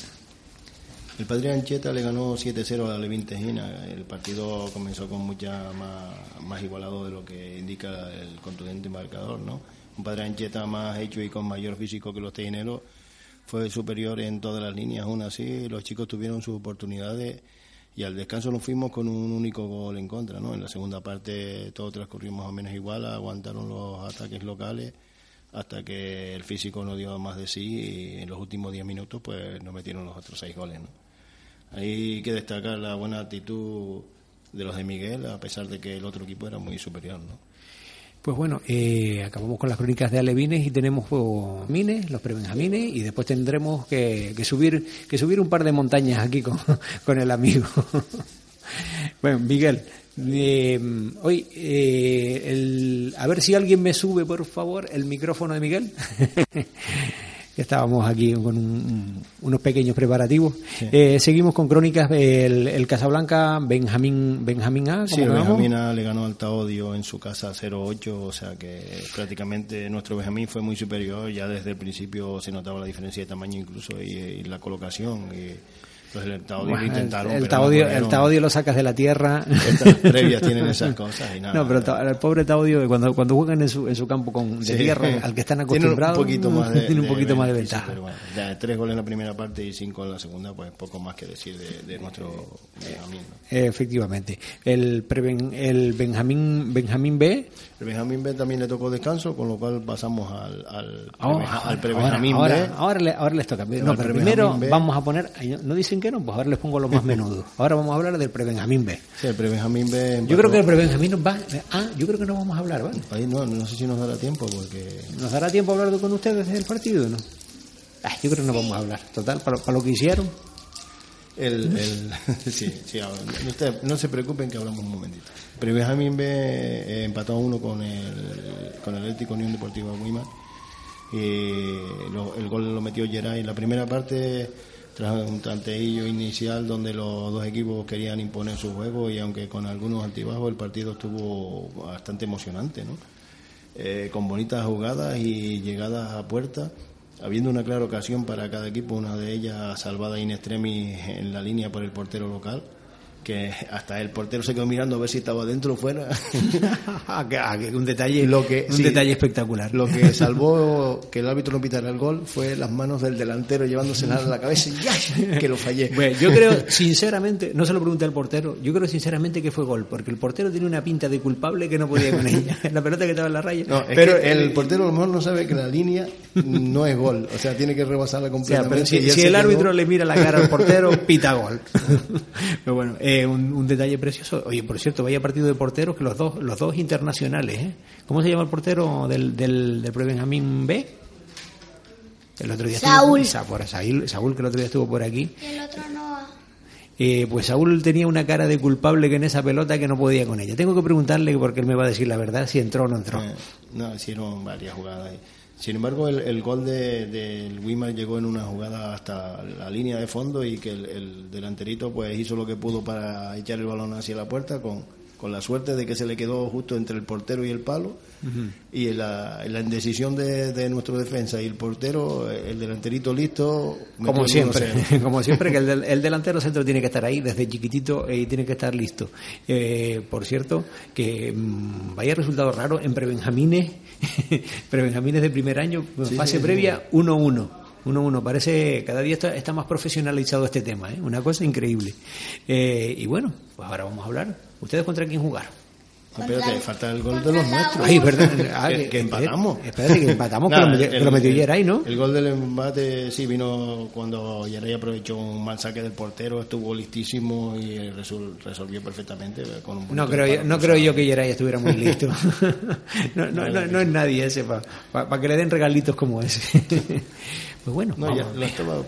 Speaker 4: El Padre Ancheta le ganó 7-0 a la Levin Tejina. El partido comenzó con mucha más, más igualado de lo que indica el contundente marcador, ¿no? Un Padre Ancheta más hecho y con mayor físico que los tejineros fue superior en todas las líneas. Aún así, los chicos tuvieron sus oportunidades y al descanso nos fuimos con un único gol en contra, ¿no? En la segunda parte todo transcurrió más o menos igual, aguantaron los ataques locales hasta que el físico no dio más de sí y en los últimos 10 minutos pues nos metieron los otros seis goles, ¿no? Hay que destacar la buena actitud de los de Miguel, a pesar de que el otro equipo era muy superior, ¿no?
Speaker 1: Pues bueno, eh, acabamos con las crónicas de Alevines y tenemos oh, mines, los prebenjamines y después tendremos que, subir que subir un par de montañas aquí con, con el amigo. bueno, Miguel, eh, hoy eh, a ver si alguien me sube por favor el micrófono de Miguel. estábamos aquí con unos pequeños preparativos. Eh, seguimos con crónicas el Casablanca Benjamín Benjamín A.
Speaker 4: Sí, Benjamín A le ganó al Taodio en su casa 0-8, o sea que prácticamente nuestro Benjamín fue muy superior. Ya desde el principio se notaba la diferencia de tamaño incluso y, la colocación. Y, pues el Taodio lo intentaron.
Speaker 1: El, Taodio, el Taodio lo sacas de la tierra.
Speaker 4: Estas previas tienen esas cosas y nada.
Speaker 1: No, pero el pobre Taodio, cuando, cuando juegan en su, en su campo con, de tierra, al que están acostumbrados,
Speaker 4: tiene un poquito más de,
Speaker 1: tiene un poquito más de ventaja.
Speaker 4: pero bueno, ya tres goles en la primera parte y cinco en la segunda, pues poco más que decir de, de nuestro Benjamín. ¿no?
Speaker 1: Efectivamente. El, preven, el Benjamín, Benjamín B.
Speaker 4: El Benjamín B también le tocó descanso, con lo cual pasamos al, al,
Speaker 1: oh,
Speaker 4: al pre-Benjamín
Speaker 1: ahora,
Speaker 4: B.
Speaker 1: Ahora, ahora, le, ahora les toca. No, pero primero
Speaker 4: B.
Speaker 1: vamos a poner, no dicen que no, pues ahora les pongo lo más menudo. Ahora vamos a hablar del pre-Benjamín B.
Speaker 4: Sí, el pre-Benjamín B.
Speaker 1: Yo creo que el pre-Benjamín va. Ah, yo creo que no vamos a hablar, ¿vale?
Speaker 4: Ahí no, no sé si nos dará tiempo porque.
Speaker 1: ¿Nos dará tiempo hablar con ustedes del partido no? Ah, yo creo que no vamos a hablar. Total, para, para lo que hicieron.
Speaker 4: El, el, sí, sí, usted, no se preocupen que hablamos un momentito. Pero Benjamín B eh, empató a uno con el, con el Atlético Unión Deportiva Guima. Y lo, el gol lo metió Geray en la primera parte tras un tanteillo inicial donde los dos equipos querían imponer su juego y aunque con algunos altibajos el partido estuvo bastante emocionante, ¿no? Eh, con bonitas jugadas y llegadas a puerta habiendo una clara ocasión para cada equipo, una de ellas salvada in extremis en la línea por el portero local, que hasta el portero se quedó mirando a ver si estaba dentro o fuera.
Speaker 1: un detalle,
Speaker 4: lo que,
Speaker 1: un
Speaker 4: sí,
Speaker 1: detalle espectacular.
Speaker 4: Lo que salvó que el árbitro no pitara el gol fue las manos del delantero llevándosela a la cabeza y ¡ya! que lo fallé.
Speaker 1: Bueno, yo creo, sinceramente, no se lo pregunté al portero, yo creo sinceramente que fue gol, porque el portero tiene una pinta de culpable que no podía con ella. La pelota que estaba en la raya.
Speaker 4: No, pero el, el, portero a lo mejor no sabe que la línea no es gol, o sea, tiene que rebasarla completamente.
Speaker 1: O sea, si, si el árbitro le mira la cara al portero, pita gol. pero bueno, eh, un, un, detalle precioso. Oye, por cierto, vaya partido de porteros que los dos, los dos internacionales, ¿eh? ¿Cómo se llama el portero del, del, del Benjamín B? El otro día
Speaker 2: Saúl.
Speaker 1: Estuvo, por Saúl, Saúl, que el otro día estuvo por aquí.
Speaker 2: Y el otro no.
Speaker 1: Eh, pues Saúl tenía una cara de culpable que en esa pelota que no podía con ella. Tengo que preguntarle porque él me va a decir la verdad si entró o no entró.
Speaker 4: Eh, no, hicieron varias jugadas. Sin embargo, el, el gol de, de Wimar llegó en una jugada hasta la línea de fondo y que el, el, delanterito pues hizo lo que pudo para echar el balón hacia la puerta con, con la suerte de que se le quedó justo entre el portero y el palo uh -huh. y la, la indecisión de, de, nuestro defensa y el portero, el delanterito listo.
Speaker 1: Como siempre, como siempre que el, del, el, delantero centro tiene que estar ahí desde chiquitito y tiene que estar listo. Eh, por cierto, que mmm, vaya resultado raro en prebenjamines, prebenjamines de primer año, sí, fase sí, previa 1-1. 1-1. Parece cada día está, está, más profesionalizado este tema, ¿eh? una cosa increíble. Eh, y bueno, pues ahora vamos a hablar. ¿Ustedes contra quién jugaron?
Speaker 4: No, espérate, falta el gol de los nuestros.
Speaker 1: Ay, verdad. Ah,
Speaker 4: que, que, empatamos.
Speaker 1: Espérate, que empatamos, Nada, que, lo metió, el, que lo metió Yeray, ¿no?
Speaker 4: El gol del empate sí vino cuando Yeray aprovechó un mal saque del portero, estuvo listísimo y resol, resolvió perfectamente con un
Speaker 1: No creo, yo, no creo yo que Yeray estuviera muy listo. no, no, no, no, es nadie ese para pa, pa que le den regalitos como ese. Pues bueno.
Speaker 4: No, ya lo estaba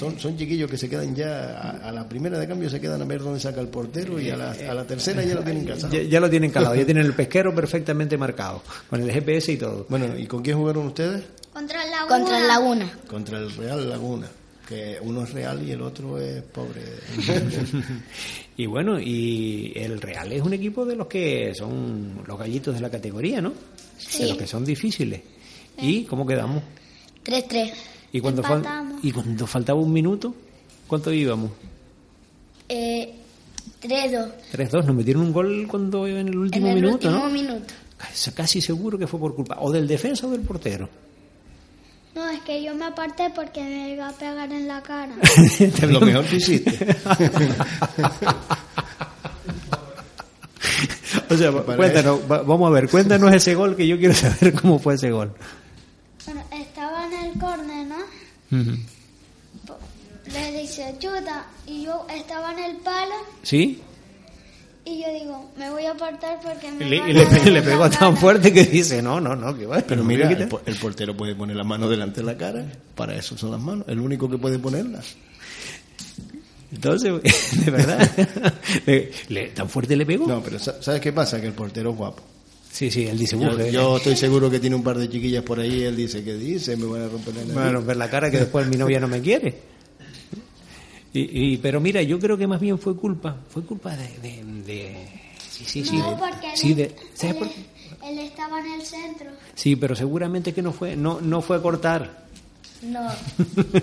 Speaker 4: son, son chiquillos que se quedan ya a, a, la primera de cambio se quedan a ver dónde saca el portero y a la, a la tercera ya lo tienen casado.
Speaker 1: Ya, ya, lo tienen calado, ya tienen el pesquero perfectamente marcado, con el GPS y todo.
Speaker 4: Bueno, ¿y con quién jugaron ustedes?
Speaker 2: Contra el Laguna.
Speaker 5: Contra el Laguna.
Speaker 4: Contra el Real Laguna. que uno es real y el otro es pobre.
Speaker 1: y bueno, y el Real es un equipo de los que son los gallitos de la categoría, ¿no?
Speaker 2: Sí.
Speaker 1: De los que son difíciles. ¿Y cómo quedamos?
Speaker 2: 3-3.
Speaker 1: ¿Y cuando. ¿Y cuando faltaba un minuto? ¿Cuánto íbamos?
Speaker 2: Eh, 3-2.
Speaker 1: 3-2. Nos metieron un gol cuando en el
Speaker 2: En
Speaker 1: último
Speaker 2: el
Speaker 1: minuto,
Speaker 2: último
Speaker 1: ¿no?
Speaker 2: minuto.
Speaker 1: Casi- seguro que fue por culpa o del defensa o del portero.
Speaker 2: No, es que yo me aparté porque me iba a pegar en la cara.
Speaker 4: Lo mejor que hiciste.
Speaker 1: O sea, cuéntanos, va- vamos a ver, cuéntanos ese gol que yo quiero saber cómo fue ese gol.
Speaker 2: Bueno, estaba en el córner, Le dice chuta y yo estaba en el palo
Speaker 1: ¿Sí?
Speaker 2: y yo digo, me voy a apartar porque me
Speaker 1: Le, le
Speaker 2: a
Speaker 1: pe- le pegó tan
Speaker 2: cara".
Speaker 1: fuerte que dice, no, no, no, que va.
Speaker 4: Pero mira, el, po- el portero puede poner la mano delante de la cara, para eso son las manos, el único que puede ponerlas.
Speaker 1: Entonces, de verdad, le- le- tan fuerte le pegó.
Speaker 4: No, pero sa- ¿sabes qué pasa? Que el portero es guapo.
Speaker 1: Sí, sí, él dice,
Speaker 4: Yo,
Speaker 1: "Uf, eh,
Speaker 4: yo estoy seguro que tiene un par de chiquillas por ahí, él dice, ¿qué dice? Me van a romper la
Speaker 1: me va a
Speaker 4: nariz.
Speaker 1: romper la cara que después mi novia no me quiere. Y, y- pero mira, yo creo que más bien fue culpa, fue culpa de... de, de- sí, sí, sí.
Speaker 2: No,
Speaker 1: de-
Speaker 2: porque él,
Speaker 1: de- ¿sabes
Speaker 2: él-
Speaker 1: por qué?
Speaker 2: él estaba en el centro.
Speaker 1: Sí, pero seguramente que no fue, no, no fue a cortar.
Speaker 2: No,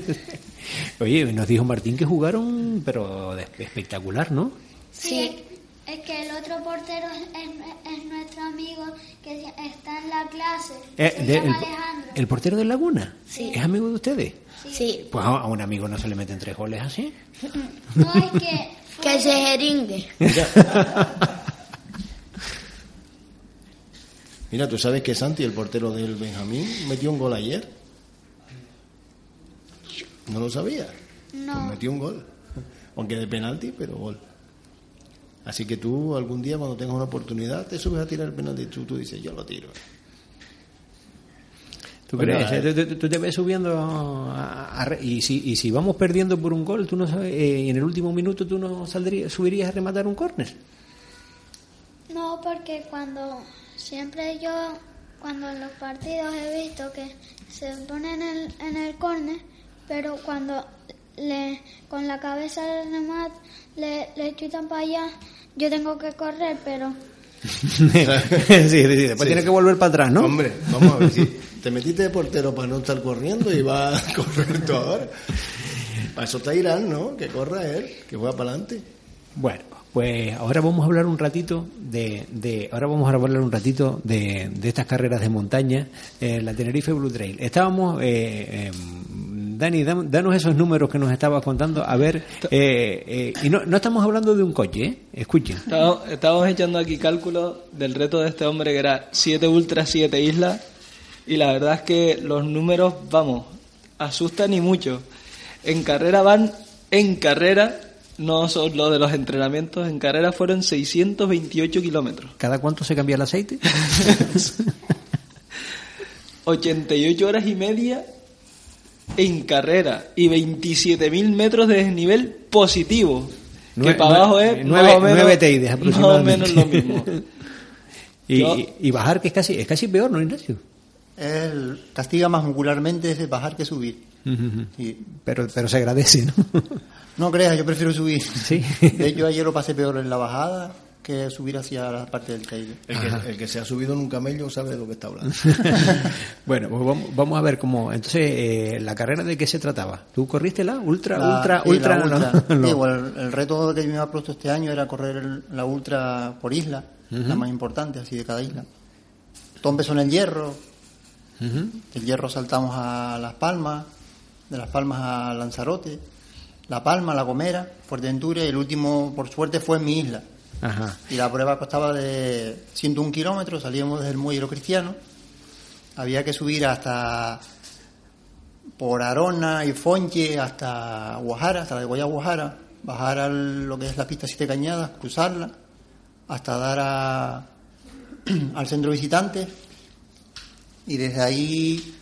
Speaker 1: Oye, nos dijo Martín que jugaron, pero espectacular, ¿no?
Speaker 2: sí. Es que el otro portero es, es- es nuestro amigo que está en la clase.
Speaker 1: Eh,
Speaker 2: Se
Speaker 1: de- el,
Speaker 2: Alejandro.
Speaker 1: el portero del Laguna.
Speaker 2: Sí.
Speaker 1: ¿Es amigo de ustedes?
Speaker 2: Sí.
Speaker 1: Pues a, a un amigo no se le meten tres goles así.
Speaker 2: No es que... Que se jeringue.
Speaker 4: Mira, tú sabes que Santi, el portero del Benjamín, metió un gol ayer. No lo sabía.
Speaker 2: No.
Speaker 4: Pues metió un gol. Aunque de penalti, pero gol. Así que tú algún día cuando tengas una oportunidad te subes a tirar el penalti y tú, tú dices, yo lo tiro.
Speaker 1: ¿Tú crees? Eh, tú, tú- tú te ves subiendo a- a re- y, si, y si vamos perdiendo por un gol, tú no sabes, eh, en el último minuto tú no saldrías, subirías a rematar un córner.
Speaker 2: No, porque cuando siempre yo, cuando en los partidos he visto que se ponen en el, en el córner, pero cuando le con la cabeza del remate le, le chutan para allá, yo tengo que correr, pero
Speaker 1: sí, sí, sí, después
Speaker 4: Sí.
Speaker 1: tienes que volver para atrás, ¿no?
Speaker 4: Hombre, vamos a ver si te metiste de portero para no estar corriendo y vas a correr tú ahora. Para eso está Irán, ¿no? Que corra él, que juega para adelante.
Speaker 1: Bueno, pues ahora vamos a hablar un ratito de, de ahora vamos a hablar un ratito de, de estas carreras de montaña, eh, la Tenerife Blue Trail. Estábamos, eh, em, Dani, danos esos números que nos estabas contando. A ver, eh, eh, y no, no estamos hablando de un coche, ¿eh? Escuchen.
Speaker 5: Estábamos, estábamos echando aquí cálculos del reto de este hombre que era 7 ultras, 7 islas. Y la verdad es que los números, vamos, asustan y mucho. En carrera van, en carrera, no son los de los entrenamientos, en carrera fueron 628 kilómetros.
Speaker 1: ¿Cada cuánto se cambia el aceite?
Speaker 5: 88 horas y media en carrera y 27.000 metros de desnivel positivo.
Speaker 1: Nue-
Speaker 5: que para abajo es
Speaker 1: nueve-
Speaker 5: más o menos,
Speaker 1: nueve teides
Speaker 5: más o
Speaker 1: aproximadamente.
Speaker 5: menos lo mismo.
Speaker 1: y,
Speaker 5: Yo-
Speaker 1: y- y bajar, que es casi, es casi peor, ¿no, Ignacio?
Speaker 3: Él castiga más muscularmente ese bajar que subir. Y
Speaker 1: Pero, pero se agradece, ¿no?
Speaker 3: no creas, yo prefiero subir.
Speaker 1: Sí.
Speaker 3: De hecho, ayer lo pasé peor en la bajada que subir hacia la parte del Teide.
Speaker 4: El que, el que se ha subido en un camello sabe de lo que está hablando.
Speaker 1: bueno, pues vamos, vamos a ver cómo. Entonces, eh, ¿la carrera de qué se trataba? ¿Tú corriste la ultra,
Speaker 3: La-
Speaker 1: ultra,
Speaker 3: sí,
Speaker 1: ultra?
Speaker 3: la
Speaker 1: no,
Speaker 3: ultra.
Speaker 1: no.
Speaker 3: Sí, bueno, el, el reto que yo me había puesto este año era correr el- la ultra por isla, la más importante, así de cada isla. Todo empezó en el hierro,
Speaker 1: Ujú.
Speaker 3: del hierro saltamos a Las Palmas, de Las Palmas a Lanzarote, La Palma, La Gomera, Fuerteventura y el último, por suerte, fue en mi isla.
Speaker 1: Ajá.
Speaker 3: Y la prueba costaba de 101 kilómetros, salíamos desde el Muelle Cristiano, había que subir hasta por Arona y Fonche hasta Guajara, hasta la de Guaya Guajara, bajar a lo que es la pista Siete Cañadas, cruzarla, hasta dar a, al centro visitante. Y desde ahí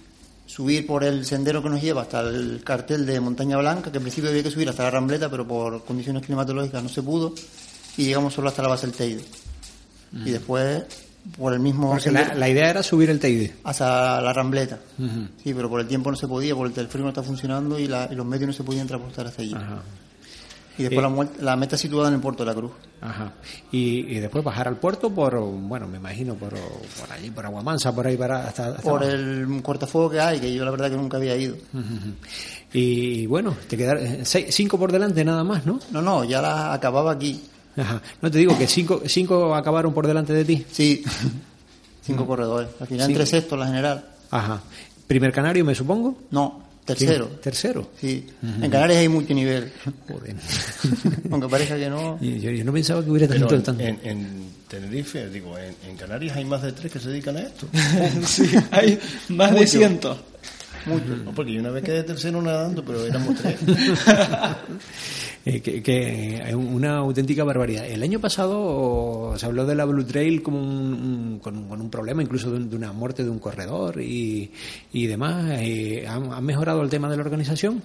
Speaker 3: subir por el sendero que nos lleva hasta el cartel de Montaña Blanca, que en principio había que subir hasta la Rambleta, pero por condiciones climatológicas no se pudo, y llegamos solo hasta la base del Teide. Y después por el mismo
Speaker 1: Porque la, idea era subir el Teide.
Speaker 3: hasta la rambleta. Sí, pero por el tiempo no se podía, por el teleférico no está funcionando y, la- y los medios no se podían transportar hasta allí.
Speaker 1: Ajá.
Speaker 3: Y después
Speaker 1: Eh.
Speaker 3: la, la meta situada en el puerto de la Cruz.
Speaker 1: Ajá. Y, y después bajar al puerto por, bueno, me imagino, por, por allí, por Aguamansa, por ahí para hasta, hasta
Speaker 3: Por
Speaker 1: abajo.
Speaker 3: el cortafuego que hay, que yo la verdad que nunca había ido.
Speaker 1: Y bueno, te quedaron seis- cinco por delante nada más, ¿no?
Speaker 3: No, no, ya la acababa aquí.
Speaker 1: Ajá. No te digo que cinco, cinco acabaron por delante de ti.
Speaker 3: Sí, cinco corredores. Al final entre sexto la general.
Speaker 1: Ajá. Primer canario, me supongo.
Speaker 3: No, tercero.
Speaker 1: Sí, tercero.
Speaker 3: Sí, en Canarias hay multinivel.
Speaker 1: Joder.
Speaker 3: Aunque parezca que no.
Speaker 1: Yo, yo no pensaba que hubiera
Speaker 4: Pero
Speaker 1: tanto,
Speaker 4: en,
Speaker 1: tanto.
Speaker 4: en- en Tenerife, digo, en, en Canarias hay más de tres que se dedican a esto.
Speaker 5: sí, hay más de cientos.
Speaker 4: No, porque yo una vez quedé tercero nadando, pero éramos tres.
Speaker 1: Eh, que, que es una auténtica barbaridad. El año pasado se habló de la Blue Trail como un, un- con, un- con un problema, incluso de, un- de una muerte de un corredor y, y demás. Eh, ¿han, han mejorado el tema de la organización?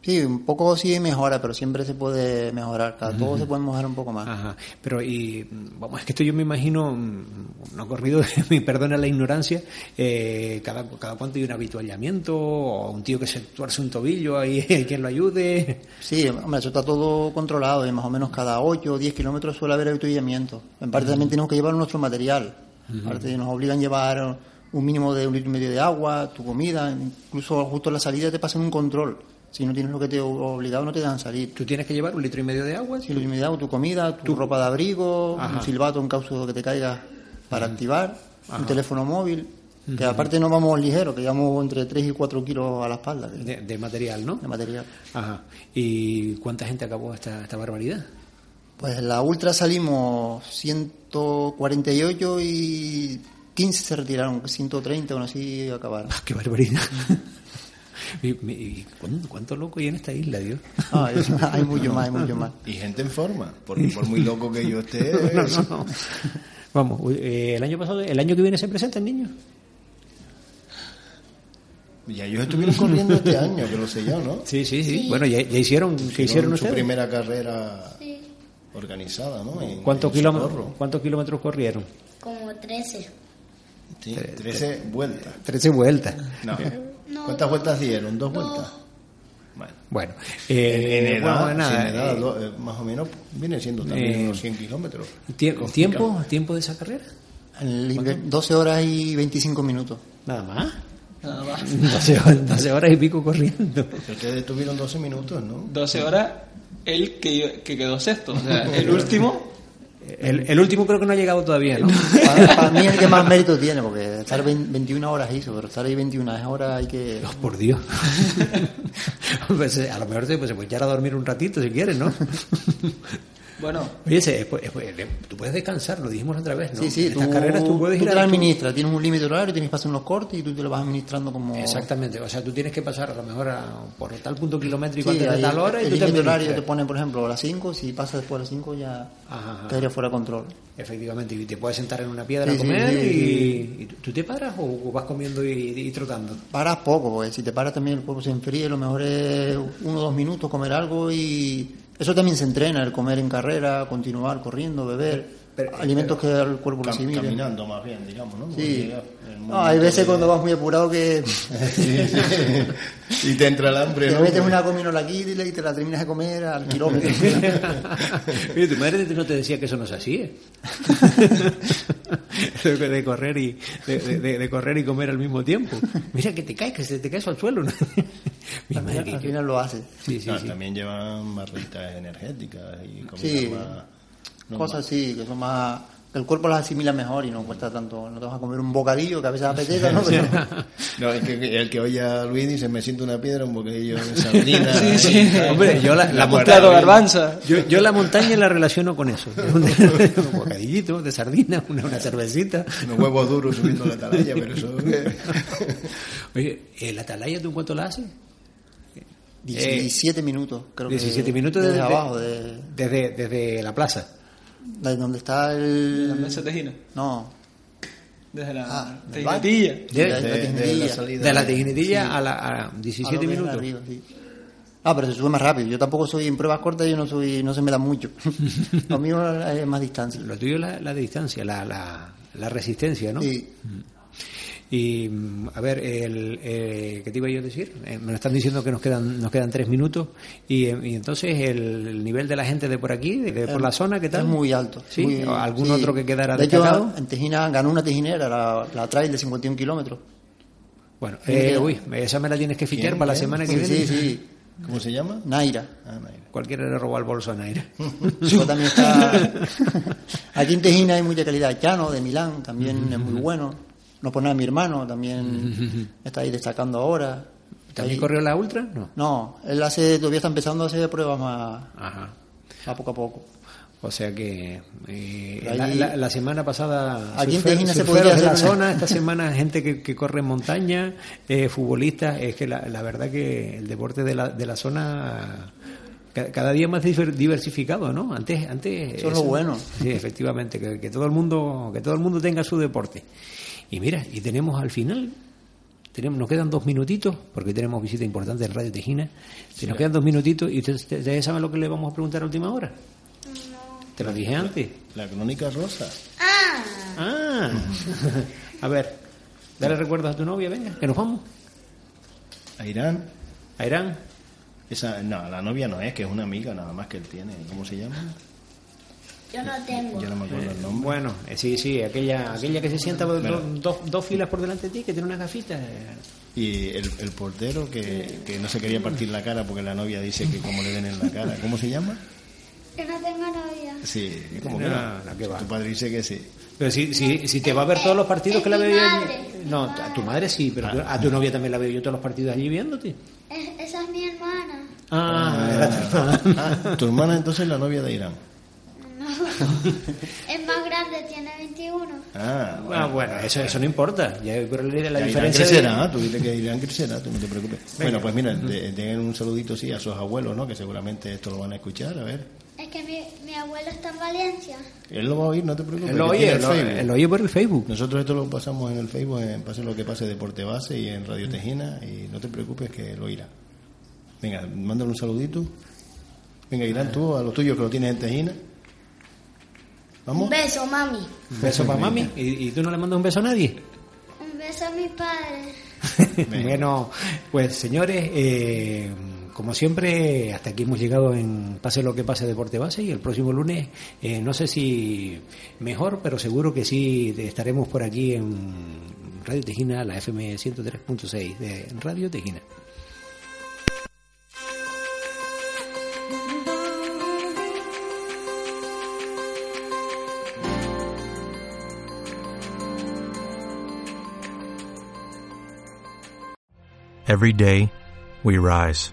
Speaker 3: Sí, un poco sí mejora, pero siempre se puede mejorar. Cada todo se puede mejorar un poco más.
Speaker 1: Ajá. Pero, y vamos, es que esto yo me imagino, mm, no corrido, me perdona la ignorancia, eh, cada, cada cuánto hay un habituallamiento o un tío que se tuerce un tobillo, ahí hay quien lo ayude.
Speaker 3: Sí, hombre, eso está todo controlado y más o menos cada 8 o 10 kilómetros suele haber avituallamiento. En parte también tenemos que llevar nuestro material. Aparte nos obligan a llevar un mínimo de un litro y medio de agua, tu comida, incluso justo en la salida te pasan un control. Si no tienes lo que te obligado no te dejan salir.
Speaker 1: Tú tienes que llevar un litro y medio de agua.
Speaker 3: Si lo litro y medio de agua, tu comida, tu ropa de abrigo,
Speaker 1: Ajá.
Speaker 3: un silbato en caso de que te caiga para activar, un teléfono móvil. Que aparte no vamos ligeros, que llevamos entre 3 y 4 kilos a la espalda de,
Speaker 1: material, ¿no?
Speaker 3: de material.
Speaker 1: Ajá. ¿Y cuánta gente acabó esta, esta barbaridad?
Speaker 3: Pues en la ultra salimos 148 y 15 se retiraron, 130 o así acabaron.
Speaker 1: ¡Qué barbaridad! Y- y- y ¿cuánto, cuánto loco hay en esta isla, Dios?
Speaker 3: Ah, es- hay mucho más, hay mucho más.
Speaker 4: Y gente en forma, porque por muy loco que yo esté,
Speaker 1: No, no, no. Vamos, eh, el año pasado, el año que viene se presentan niños.
Speaker 4: ya ellos estuvieron corriendo este año, que lo sé yo, ¿no?
Speaker 1: Sí, sí, sí. Bueno, ya, ya hicieron, ¿qué hicieron
Speaker 4: su
Speaker 1: ustedes?
Speaker 4: primera carrera
Speaker 2: Sí,
Speaker 4: organizada, ¿no? En-
Speaker 1: ¿Cuántos
Speaker 4: en
Speaker 1: kilómetros. ¿Cuántos kilómetros corrieron?
Speaker 2: como 13.
Speaker 4: Sí, 13 vueltas.
Speaker 1: 13 vueltas.
Speaker 4: No. ¿Cuántas vueltas dieron? ¿Dos
Speaker 2: Dos.
Speaker 4: vueltas? Bueno.
Speaker 1: Bueno,
Speaker 4: En,
Speaker 1: eh,
Speaker 4: en edad,
Speaker 1: bueno, nada,
Speaker 4: edad,
Speaker 1: eh,
Speaker 4: do- eh, más o menos, viene siendo también
Speaker 1: eh,
Speaker 4: unos 100 kilómetros.
Speaker 1: tie- ¿tiempo, ¿Tiempo de esa carrera?
Speaker 3: En el- 12 horas y 25 minutos.
Speaker 1: Nada más.
Speaker 5: Nada más.
Speaker 1: 12 horas, 12 horas y pico corriendo.
Speaker 4: Ustedes tuvieron 12 minutos, ¿no?
Speaker 5: 12 horas, él que, que quedó sexto. O sea, el último,
Speaker 1: El, el último creo que no ha llegado todavía, ¿no?
Speaker 3: Para, para mí es el que más mérito tiene, porque estar 20 21 horas hizo, pero estar ahí 21 horas hay que...
Speaker 1: Oh, por Dios. Pues, eh, a lo mejor pues, se puede echar a dormir un ratito si quieres, ¿no?
Speaker 5: bueno,
Speaker 1: Oye, ese, pues, tú puedes descansar, lo dijimos otra vez, ¿no?
Speaker 3: Sí, sí,
Speaker 1: en
Speaker 3: tú,
Speaker 1: estas carreras tú puedes
Speaker 3: tú
Speaker 1: ir
Speaker 3: te
Speaker 1: a...
Speaker 3: administras, tienes un límite horario, tienes que pasar unos cortes y tú te lo vas administrando como...
Speaker 1: Exactamente, o sea, tú tienes que pasar a lo mejor a- por tal punto kilométrico
Speaker 3: Sí,
Speaker 1: antes de tal hora y
Speaker 3: el
Speaker 1: tú te
Speaker 3: límite horario te pone, por ejemplo, a las 5, si pasas después de las 5 ya
Speaker 1: Ajá,
Speaker 3: quedaría fuera de control.
Speaker 1: Efectivamente, y te puedes sentar en una piedra
Speaker 3: Sí,
Speaker 1: a comer
Speaker 3: sí,
Speaker 1: y, y tú- te paras o, vas comiendo y, y trotando.
Speaker 3: Paras poco, porque si te paras también el cuerpo se enfría, lo mejor es uno o dos minutos comer algo y eso también se entrena, el comer en carrera, continuar corriendo, beber,
Speaker 1: Pero-
Speaker 3: alimentos que el cuerpo
Speaker 4: Cam-
Speaker 3: asimile.
Speaker 4: caminando más bien, digamos, ¿no?
Speaker 3: Sí.
Speaker 4: el
Speaker 3: No, hay veces
Speaker 4: de-
Speaker 3: cuando vas muy apurado que
Speaker 4: Sí, sí. y te entra el hambre,
Speaker 3: te
Speaker 4: ¿no?
Speaker 3: metes una cominola aquí y te la terminas de comer al kilómetro.
Speaker 1: Oye, tu madre no te decía que eso no se hacía. de, de correr y de, de- de correr y comer al mismo tiempo. Mira que te caes, que se te caes al suelo. ¿no? Mi
Speaker 3: al,
Speaker 1: madre,
Speaker 3: final,
Speaker 1: que-
Speaker 3: al final lo hace.
Speaker 1: Sí, sí, sí.
Speaker 4: También llevan barritas energéticas y comida
Speaker 3: Sí.
Speaker 4: más... no
Speaker 3: Cosas así, que son más... que el cuerpo las asimila mejor y no cuesta tanto. No te vas a comer un bocadillo que a veces apetece, ¿no? Pero-
Speaker 4: No, es que el que oye a Luis dice, me siento una piedra, un bocadillo de sardina.
Speaker 5: Sí, sí.
Speaker 1: Hombre, yo la- la
Speaker 4: claro,
Speaker 5: garbanza.
Speaker 1: Yo, yo la montaña la relaciono con eso. un bocadillito de sardina, una, una cervecita.
Speaker 4: Unos huevos duros subiendo la atalaya, pero eso...
Speaker 1: Oye, ¿eh, ¿la atalaya tú cuánto la haces?
Speaker 3: 17 minutos, creo
Speaker 1: 17
Speaker 3: que.
Speaker 1: minutos
Speaker 3: desde
Speaker 1: desde-
Speaker 3: abajo, de,
Speaker 1: Desde, desde la plaza.
Speaker 3: De donde está
Speaker 5: la
Speaker 3: el.
Speaker 5: mesa tejina.
Speaker 3: No,
Speaker 5: Desde la
Speaker 3: Ah,
Speaker 5: tejinetilla.
Speaker 1: De,
Speaker 3: de,
Speaker 4: de-
Speaker 3: la
Speaker 4: de la salida.
Speaker 1: de la tejinetilla a la a
Speaker 3: A
Speaker 1: 17
Speaker 3: lo que es
Speaker 1: minutos.
Speaker 3: arriba, sí. Ah, pero se sube más rápido. Yo tampoco soy en pruebas cortas, yo no soy, no se me da mucho. Lo mío es más distancia.
Speaker 1: Lo tuyo es la, la de distancia, la, la, la resistencia, ¿no?
Speaker 3: Sí.
Speaker 1: Y a ver, el, eh, ¿qué te iba yo a decir? Eh, me lo están diciendo que nos quedan nos quedan tres minutos y, eh, y entonces el, el nivel de la gente de por aquí, de, de por la zona, ¿qué tal?
Speaker 3: Es muy alto.
Speaker 1: ¿Sí?
Speaker 3: muy-
Speaker 1: ¿O ¿Algún
Speaker 3: sí.
Speaker 1: otro que quedara
Speaker 3: de hecho,
Speaker 1: destacado?
Speaker 3: en Tejina ganó una tejinera, la, la trail de 51 kilómetros.
Speaker 1: Bueno, eh, uy, esa me la tienes que fichar para la semana que
Speaker 3: Sí,
Speaker 1: viene.
Speaker 3: sí, sí.
Speaker 4: ¿Cómo se llama?
Speaker 3: Naira.
Speaker 4: Ah, Naira.
Speaker 1: Cualquiera le roba el bolso a Naira.
Speaker 3: Eso también está. Aquí en Tejina hay mucha calidad. Chano de Milán también es muy bueno. No por nada mi hermano también está ahí destacando ahora.
Speaker 1: ¿También
Speaker 3: Ahí-
Speaker 1: corrió la ultra? No.
Speaker 3: No, él hace, todavía está empezando a hacer pruebas más,
Speaker 1: Ajá.
Speaker 3: a poco a poco.
Speaker 1: O sea que eh,
Speaker 3: Ahí-
Speaker 1: la, la- la semana pasada
Speaker 3: Aquí en Tejina se podría
Speaker 1: de la
Speaker 3: hacer-
Speaker 1: zona, esta semana gente que, que corre en montaña, eh, futbolistas, es que la, la verdad que el deporte de la, de la zona cada día más diver- diversificado, ¿no? Antes, antes
Speaker 3: Eso es lo bueno.
Speaker 1: Sí, efectivamente, que, que todo el mundo, que todo el mundo tenga su deporte. Y mira, y tenemos al final, tenemos, nos quedan dos minutitos, porque tenemos visita importante en Radio Tejina. Se nos quedan dos minutitos y ustedes ustedes saben lo que le vamos a preguntar a última hora. Te lo dije antes.
Speaker 4: La crónica rosa.
Speaker 1: Ah, a ver, dale recuerdos a tu novia, venga, que nos vamos.
Speaker 4: A Irán.
Speaker 1: A Irán.
Speaker 4: Esa, no, la novia no es, que es una amiga nada más que él tiene. ¿Cómo se llama?
Speaker 2: Yo no tengo.
Speaker 4: Yo no me acuerdo el nombre.
Speaker 1: Bueno, eh, sí, sí, aquella, aquella que se sienta do- do- dos, dos filas por delante de ti, que tiene unas gafitas. eh.
Speaker 4: Y el, el portero que, que no se quería partir la cara porque la novia dice que como le ven en la cara. ¿Cómo se llama?
Speaker 2: Yo no tengo novia.
Speaker 4: Sí, ¿cómo que
Speaker 1: No, que va.
Speaker 4: Tu padre dice que sí.
Speaker 1: Pero si, si, si te va a ver todos los partidos
Speaker 2: Es
Speaker 1: que la
Speaker 2: madre,
Speaker 1: No, a tu madre sí, pero a tu novia también la veo yo todos los partidos allí viéndote.
Speaker 2: Es- esa es mi hermana.
Speaker 1: Ah, era tu hermana.
Speaker 4: Ah, tu hermana entonces es la novia de Irán.
Speaker 2: No. es más grande, tiene 21.
Speaker 4: Ah,
Speaker 1: Ah, bueno, eso, eso no importa. Ya pero la
Speaker 4: Ya Irán
Speaker 1: diferencia de-
Speaker 4: crecerá, tú dile que Irán crecerá, tú no te preocupes. Bueno, pues mira, de- den un saludito sí a sus abuelos, ¿no? Que seguramente esto lo van a escuchar, a ver.
Speaker 2: Es que mi, mi abuelo está en Valencia.
Speaker 4: Él lo va a oír, no te preocupes.
Speaker 1: Él lo oye,
Speaker 4: tiene
Speaker 1: él
Speaker 4: el
Speaker 1: lo,
Speaker 4: Facebook.
Speaker 1: él lo oye por el Facebook.
Speaker 4: Nosotros esto lo pasamos en el Facebook, en Pase lo que pase Deporte Base y en Radio Tejina, y no te preocupes que lo oirá. Venga, mándale un saludito. Venga, Irán, tú a los tuyos que lo tienes en Tejina. ¿Vamos?
Speaker 2: Un beso, mami.
Speaker 1: Un beso para mami. ¿Y, y tú no le mandas un beso a nadie?
Speaker 2: Un beso a mi padre.
Speaker 1: bueno, pues señores, eh, como siempre, hasta aquí hemos llegado en Pase lo que pase Deporte Base y el próximo lunes, eh, no sé si mejor, pero seguro que sí estaremos por aquí en Radio Tejina, la FM 103.6 de Radio Tejina.
Speaker 6: Every day, we rise,